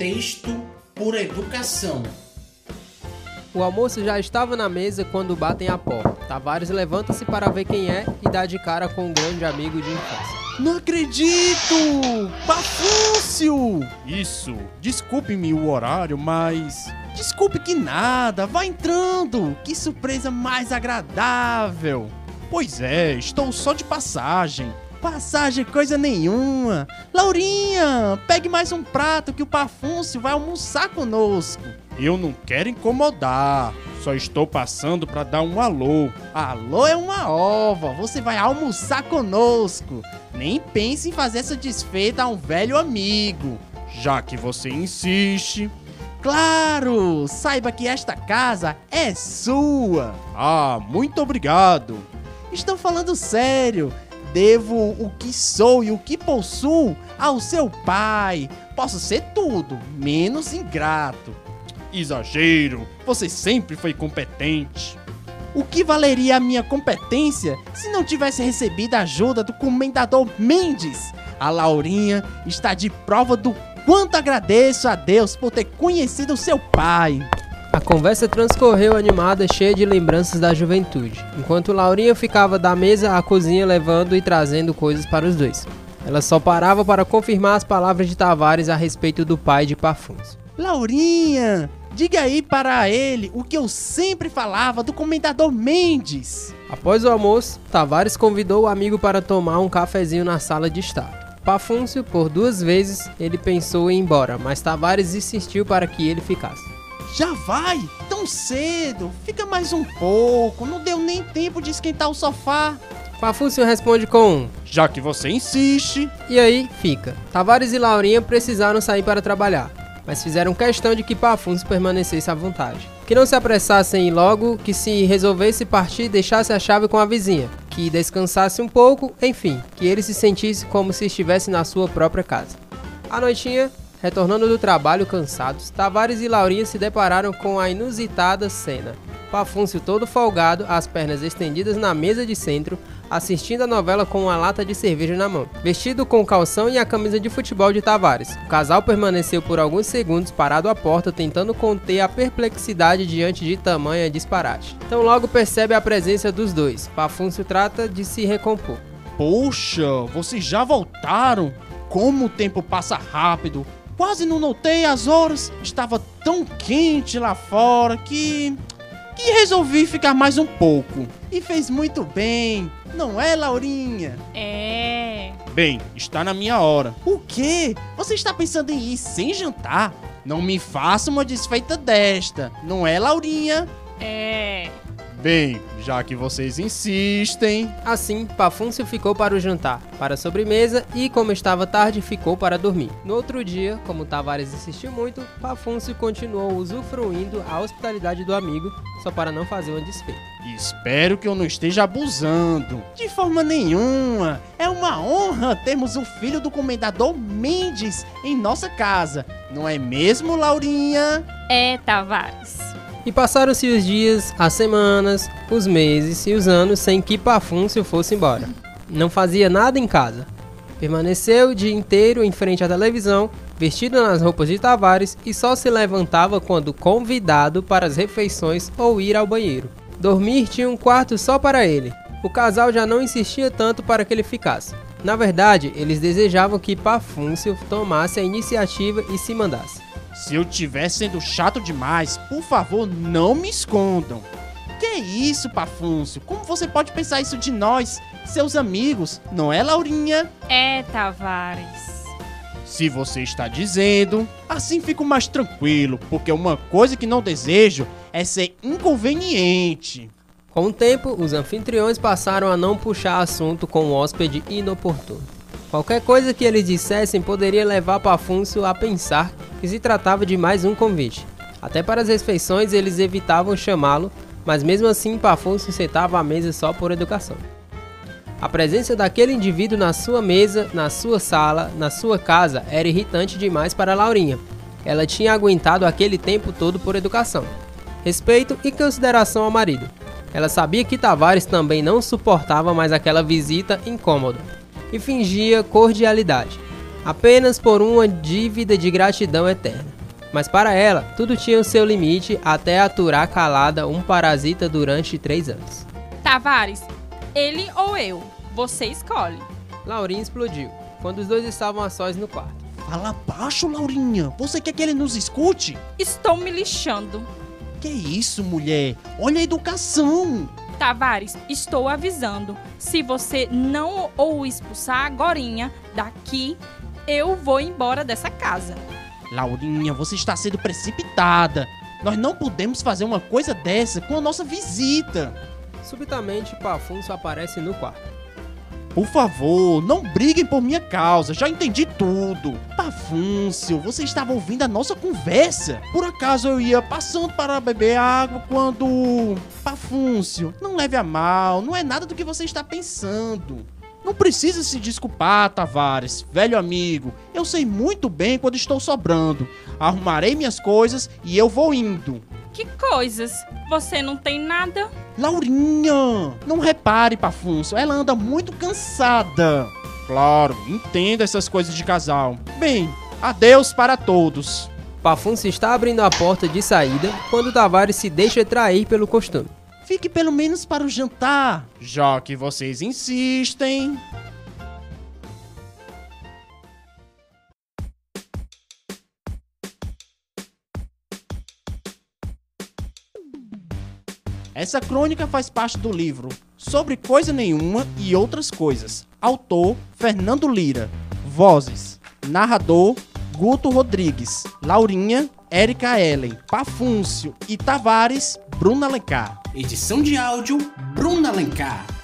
Contexto por educação. O almoço já estava na mesa quando batem a porta. Tavares levanta-se para ver quem é e dá de cara com um grande amigo de infância. Não acredito! Pafúcio! Isso, desculpe-me o horário, mas. Desculpe que nada, vá entrando! Que surpresa mais agradável! Pois é, estou só de passagem. Passagem coisa nenhuma! Laurinha, pegue mais um prato que o Pafúncio vai almoçar conosco! Eu não quero incomodar, só estou passando para dar um alô. Alô é uma ova, você vai almoçar conosco! Nem pense em fazer essa desfeita a um velho amigo. Já que você insiste. Claro! Saiba que esta casa é sua! Ah, muito obrigado! Estou falando sério! Devo o que sou e o que possuo ao seu pai. Posso ser tudo, menos ingrato. Exagero! Você sempre foi competente. O que valeria a minha competência se não tivesse recebido a ajuda do comendador Mendes? A Laurinha está de prova do quanto agradeço a Deus por ter conhecido seu pai. A conversa transcorreu animada, cheia de lembranças da juventude, enquanto Laurinha ficava da mesa à cozinha levando e trazendo coisas para os dois. Ela só parava para confirmar as palavras de Tavares a respeito do pai de Pafuns. Laurinha, diga aí para ele o que eu sempre falava do comendador Mendes. Após o almoço, Tavares convidou o amigo para tomar um cafezinho na sala de estar. Pafúncio, por duas vezes, ele pensou em ir embora, mas Tavares insistiu para que ele ficasse. Já vai? Tão cedo? Fica mais um pouco, não deu nem tempo de esquentar o sofá. Pafúncio responde com um, Já que você insiste. e aí fica. Tavares e Laurinha precisaram sair para trabalhar, mas fizeram questão de que Pafúncio permanecesse à vontade. Que não se apressassem e logo que se resolvesse partir deixasse a chave com a vizinha, que descansasse um pouco, enfim, que ele se sentisse como se estivesse na sua própria casa. À noitinha, retornando do trabalho cansados, Tavares e Laurinha se depararam com a inusitada cena. Pafúncio todo folgado, as pernas estendidas na mesa de centro, assistindo a novela com uma lata de cerveja na mão, vestido com calção e a camisa de futebol de Tavares. O casal permaneceu por alguns segundos parado à porta, tentando conter a perplexidade diante de tamanha disparate. Então logo percebe a presença dos dois. Pafúncio trata de se recompor. Poxa, vocês já voltaram? Como o tempo passa rápido. Quase não notei as horas. Estava tão quente lá fora que. que resolvi ficar mais um pouco. E fez muito bem, não é, Laurinha? É. Bem, está na minha hora. O quê? Você está pensando em ir sem jantar? Não me faça uma desfeita desta, não é, Laurinha? É. Bem, já que vocês insistem. Assim, Pafúncio ficou para o jantar, para a sobremesa e, como estava tarde, ficou para dormir. No outro dia, como Tavares insistiu muito, Pafúncio continuou usufruindo a hospitalidade do amigo, só para não fazer uma desfeita. Espero que eu não esteja abusando. De forma nenhuma. É uma honra termos o filho do comendador Mendes em nossa casa. Não é mesmo, Laurinha? É, Tavares. E passaram-se os dias, as semanas, os meses e os anos sem que Pafúncio fosse embora. Não fazia nada em casa. Permaneceu o dia inteiro em frente à televisão, vestido nas roupas de Tavares e só se levantava quando convidado para as refeições ou ir ao banheiro. Dormir tinha um quarto só para ele. O casal já não insistia tanto para que ele ficasse. Na verdade, eles desejavam que Pafúncio tomasse a iniciativa e se mandasse. Se eu estiver sendo chato demais, por favor, não me escondam. Que isso, Pafúncio? Como você pode pensar isso de nós, seus amigos? Não é, Laurinha? É, Tavares. Se você está dizendo. Assim fico mais tranquilo, porque uma coisa que não desejo é ser inconveniente. Com o tempo, os anfitriões passaram a não puxar assunto com o hóspede inoportuno. Qualquer coisa que eles dissessem poderia levar Pafúncio a pensar que se tratava de mais um convite. Até para as refeições eles evitavam chamá-lo, mas mesmo assim Pafúncio sentava à mesa só por educação. A presença daquele indivíduo na sua mesa, na sua sala, na sua casa era irritante demais para Laurinha. Ela tinha aguentado aquele tempo todo por educação, respeito e consideração ao marido. Ela sabia que Tavares também não suportava mais aquela visita incômoda e fingia cordialidade. apenas por uma dívida de gratidão eterna. Mas para ela, tudo tinha o seu limite até aturar calada um parasita durante três anos. Tavares, ele ou eu? Você escolhe. Laurinha explodiu, quando os dois estavam a sós no quarto. Fala baixo, Laurinha. Você quer que ele nos escute? Estou me lixando. Que isso, mulher? Olha a educação. Tavares, estou avisando. Se você não o expulsar agorinha daqui, eu vou embora dessa casa. Laurinha, você está sendo precipitada. Nós não podemos fazer uma coisa dessa com a nossa visita. Subitamente, Pafunço aparece no quarto. Por favor, não briguem por minha causa, já entendi tudo. Pafúncio, você estava ouvindo a nossa conversa. Por acaso eu ia passando para beber água quando. Pafúncio, não leve a mal, não é nada do que você está pensando. Não precisa se desculpar, Tavares, velho amigo. Eu sei muito bem quando estou sobrando. Arrumarei minhas coisas e eu vou indo. Que coisas? Você não tem nada? Laurinha, não repare, Pafunço, ela anda muito cansada. Claro, entenda essas coisas de casal. Bem, adeus para todos. Pafunço está abrindo a porta de saída quando Tavares se deixa trair pelo costume. Fique pelo menos para o jantar, já que vocês insistem. Essa crônica faz parte do livro Sobre Coisa Nenhuma e Outras Coisas. Autor Fernando Lira. Vozes: Narrador Guto Rodrigues. Laurinha Érica Ellen. Pafúncio e Tavares Bruna Alencar. Edição de áudio Bruna Alencar.